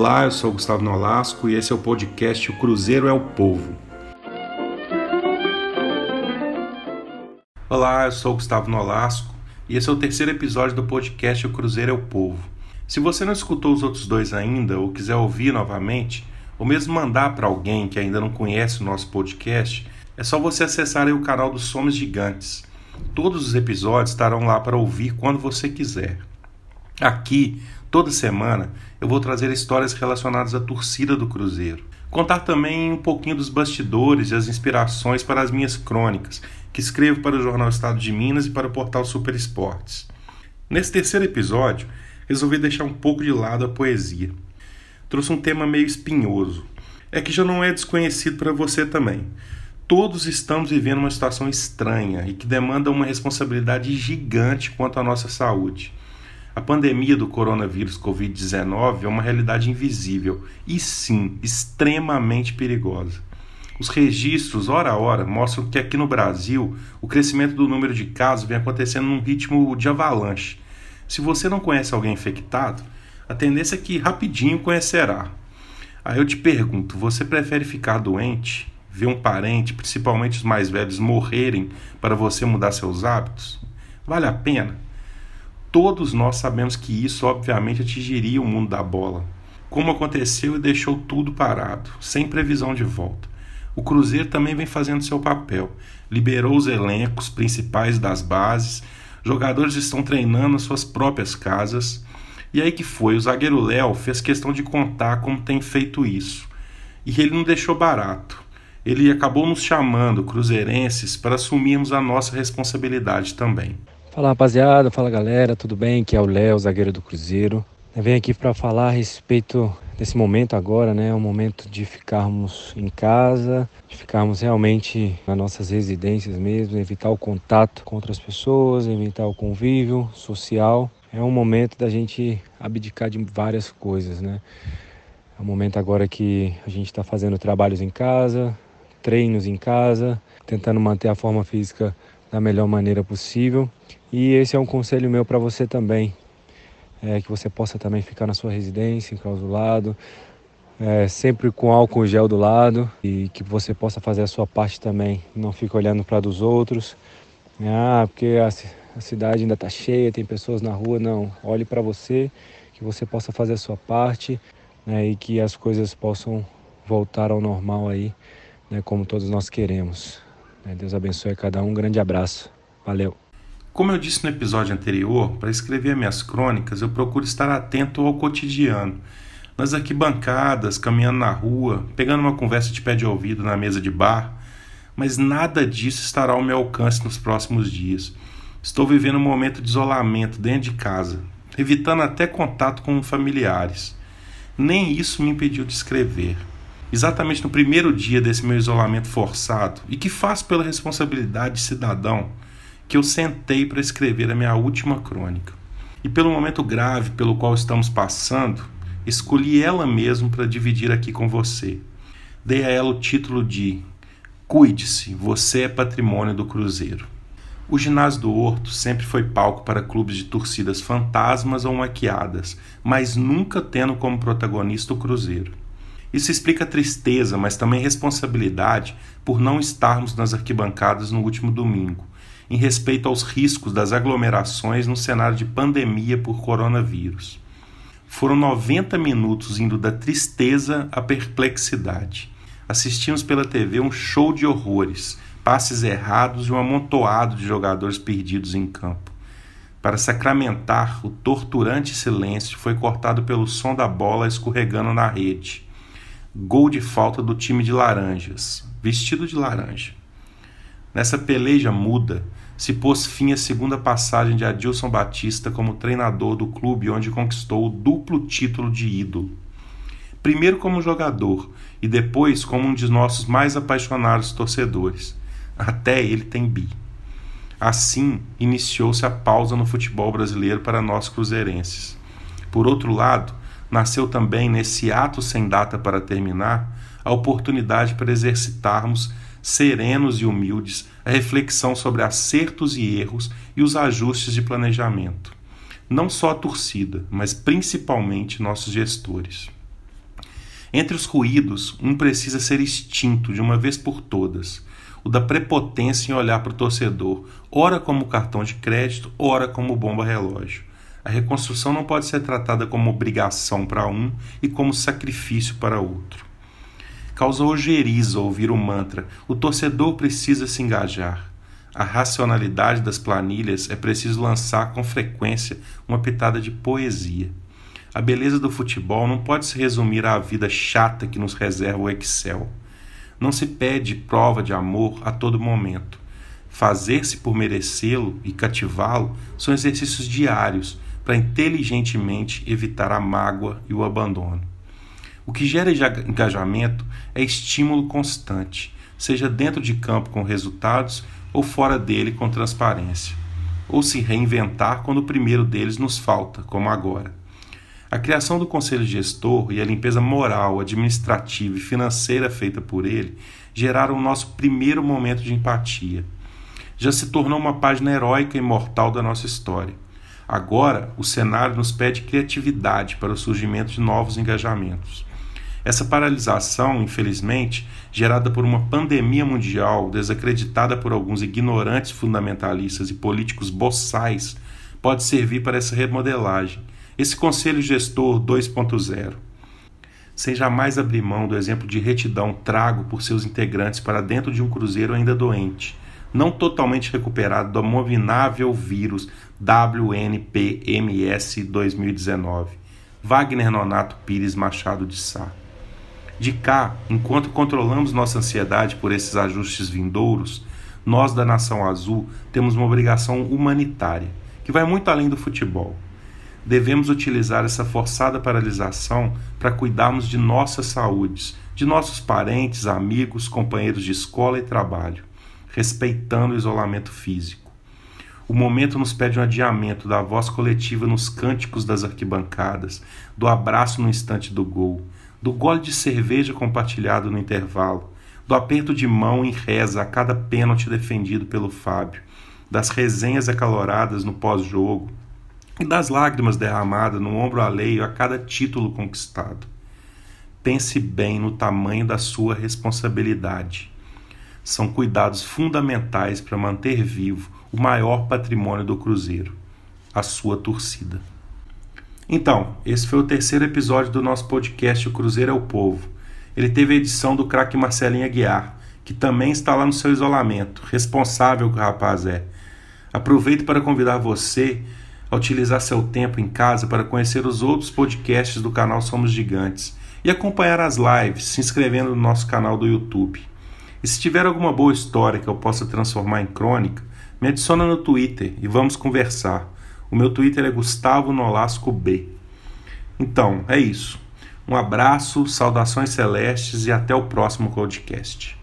Olá, eu sou Gustavo Nolasco e esse é o podcast O Cruzeiro é o Povo. Olá, eu sou Gustavo Nolasco e esse é o terceiro episódio do podcast O Cruzeiro é o Povo. Se você não escutou os outros dois ainda ou quiser ouvir novamente, ou mesmo mandar para alguém que ainda não conhece o nosso podcast, é só você acessar o canal dos Somos Gigantes. Todos os episódios estarão lá para ouvir quando você quiser. Aqui, toda semana, eu vou trazer histórias relacionadas à torcida do Cruzeiro. Contar também um pouquinho dos bastidores e as inspirações para as minhas crônicas, que escrevo para o Jornal Estado de Minas e para o portal Super Esportes. Nesse terceiro episódio, resolvi deixar um pouco de lado a poesia. Trouxe um tema meio espinhoso. É que já não é desconhecido para você também. Todos estamos vivendo uma situação estranha e que demanda uma responsabilidade gigante quanto à nossa saúde. A pandemia do coronavírus Covid-19 é uma realidade invisível e, sim, extremamente perigosa. Os registros, hora a hora, mostram que aqui no Brasil o crescimento do número de casos vem acontecendo num ritmo de avalanche. Se você não conhece alguém infectado, a tendência é que rapidinho conhecerá. Aí eu te pergunto: você prefere ficar doente, ver um parente, principalmente os mais velhos, morrerem para você mudar seus hábitos? Vale a pena? Todos nós sabemos que isso, obviamente, atingiria o mundo da bola, como aconteceu e deixou tudo parado, sem previsão de volta. O Cruzeiro também vem fazendo seu papel, liberou os elencos principais das bases, jogadores estão treinando nas suas próprias casas. E aí que foi, o zagueiro Léo fez questão de contar como tem feito isso. E ele não deixou barato. Ele acabou nos chamando, cruzeirenses, para assumirmos a nossa responsabilidade também. Fala rapaziada, fala galera, tudo bem? Que é o Léo, zagueiro do Cruzeiro. Eu venho aqui para falar a respeito desse momento agora, né? Um momento de ficarmos em casa, de ficarmos realmente nas nossas residências mesmo, evitar o contato com outras pessoas, evitar o convívio social. É um momento da gente abdicar de várias coisas, né? É um momento agora que a gente está fazendo trabalhos em casa, treinos em casa, tentando manter a forma física da melhor maneira possível. E esse é um conselho meu para você também, é, que você possa também ficar na sua residência, enclausulado, é, sempre com álcool gel do lado e que você possa fazer a sua parte também, não fique olhando para dos outros. Ah, porque a, a cidade ainda está cheia, tem pessoas na rua. Não, olhe para você, que você possa fazer a sua parte né, e que as coisas possam voltar ao normal aí, né, como todos nós queremos. Né, Deus abençoe a cada um. Um grande abraço. Valeu. Como eu disse no episódio anterior, para escrever minhas crônicas eu procuro estar atento ao cotidiano, nas arquibancadas, caminhando na rua, pegando uma conversa de pé de ouvido na mesa de bar, mas nada disso estará ao meu alcance nos próximos dias. Estou vivendo um momento de isolamento dentro de casa, evitando até contato com familiares. Nem isso me impediu de escrever. Exatamente no primeiro dia desse meu isolamento forçado, e que faço pela responsabilidade de cidadão, que eu sentei para escrever a minha última crônica. E pelo momento grave pelo qual estamos passando, escolhi ela mesmo para dividir aqui com você. Dei a ela o título de Cuide-se, você é patrimônio do Cruzeiro. O ginásio do Horto sempre foi palco para clubes de torcidas fantasmas ou maquiadas, mas nunca tendo como protagonista o Cruzeiro. Isso explica a tristeza, mas também responsabilidade por não estarmos nas arquibancadas no último domingo, em respeito aos riscos das aglomerações no cenário de pandemia por coronavírus. Foram 90 minutos indo da tristeza à perplexidade. Assistimos pela TV um show de horrores, passes errados e um amontoado de jogadores perdidos em campo. Para sacramentar, o torturante silêncio foi cortado pelo som da bola escorregando na rede. Gol de falta do time de laranjas, vestido de laranja. Nessa peleja muda, se pôs fim à segunda passagem de Adilson Batista como treinador do clube onde conquistou o duplo título de ídolo. Primeiro como jogador e depois como um de nossos mais apaixonados torcedores. Até ele tem bi. Assim, iniciou-se a pausa no futebol brasileiro para nós cruzeirenses. Por outro lado, nasceu também nesse ato sem data para terminar a oportunidade para exercitarmos serenos e humildes, a reflexão sobre acertos e erros e os ajustes de planejamento. Não só a torcida, mas principalmente nossos gestores. Entre os ruídos, um precisa ser extinto de uma vez por todas. O da prepotência em olhar para o torcedor, ora como cartão de crédito, ora como bomba relógio. A reconstrução não pode ser tratada como obrigação para um e como sacrifício para outro. Causa ojeriza ouvir o mantra: o torcedor precisa se engajar. A racionalidade das planilhas é preciso lançar com frequência uma pitada de poesia. A beleza do futebol não pode se resumir à vida chata que nos reserva o Excel. Não se pede prova de amor a todo momento. Fazer-se por merecê-lo e cativá-lo são exercícios diários para inteligentemente evitar a mágoa e o abandono. O que gera engajamento é estímulo constante, seja dentro de campo com resultados ou fora dele com transparência, ou se reinventar quando o primeiro deles nos falta, como agora. A criação do conselho gestor e a limpeza moral, administrativa e financeira feita por ele geraram o nosso primeiro momento de empatia. Já se tornou uma página heróica e mortal da nossa história. Agora, o cenário nos pede criatividade para o surgimento de novos engajamentos. Essa paralisação, infelizmente, gerada por uma pandemia mundial desacreditada por alguns ignorantes fundamentalistas e políticos boçais, pode servir para essa remodelagem esse conselho gestor 2.0. Sem jamais abrir mão do exemplo de retidão trago por seus integrantes para dentro de um cruzeiro ainda doente, não totalmente recuperado do abominável vírus WNPMS 2019. Wagner Nonato Pires Machado de Sá. De cá, enquanto controlamos nossa ansiedade por esses ajustes vindouros, nós da Nação Azul temos uma obrigação humanitária, que vai muito além do futebol devemos utilizar essa forçada paralisação para cuidarmos de nossas saúdes, de nossos parentes, amigos, companheiros de escola e trabalho, respeitando o isolamento físico. O momento nos pede um adiamento da voz coletiva nos cânticos das arquibancadas, do abraço no instante do gol, do gole de cerveja compartilhado no intervalo, do aperto de mão em reza a cada pênalti defendido pelo Fábio, das resenhas acaloradas no pós-jogo, e das lágrimas derramadas no ombro alheio a cada título conquistado. Pense bem no tamanho da sua responsabilidade. São cuidados fundamentais para manter vivo o maior patrimônio do Cruzeiro, a sua torcida. Então, esse foi o terceiro episódio do nosso podcast O Cruzeiro é o Povo. Ele teve a edição do craque Marcelinho Aguiar, que também está lá no seu isolamento, responsável que o rapaz é. Aproveito para convidar você a utilizar seu tempo em casa para conhecer os outros podcasts do canal Somos Gigantes e acompanhar as lives, se inscrevendo no nosso canal do YouTube. E se tiver alguma boa história que eu possa transformar em crônica, me adiciona no Twitter e vamos conversar. O meu Twitter é Gustavo Nolasco B. Então, é isso. Um abraço, saudações celestes e até o próximo podcast.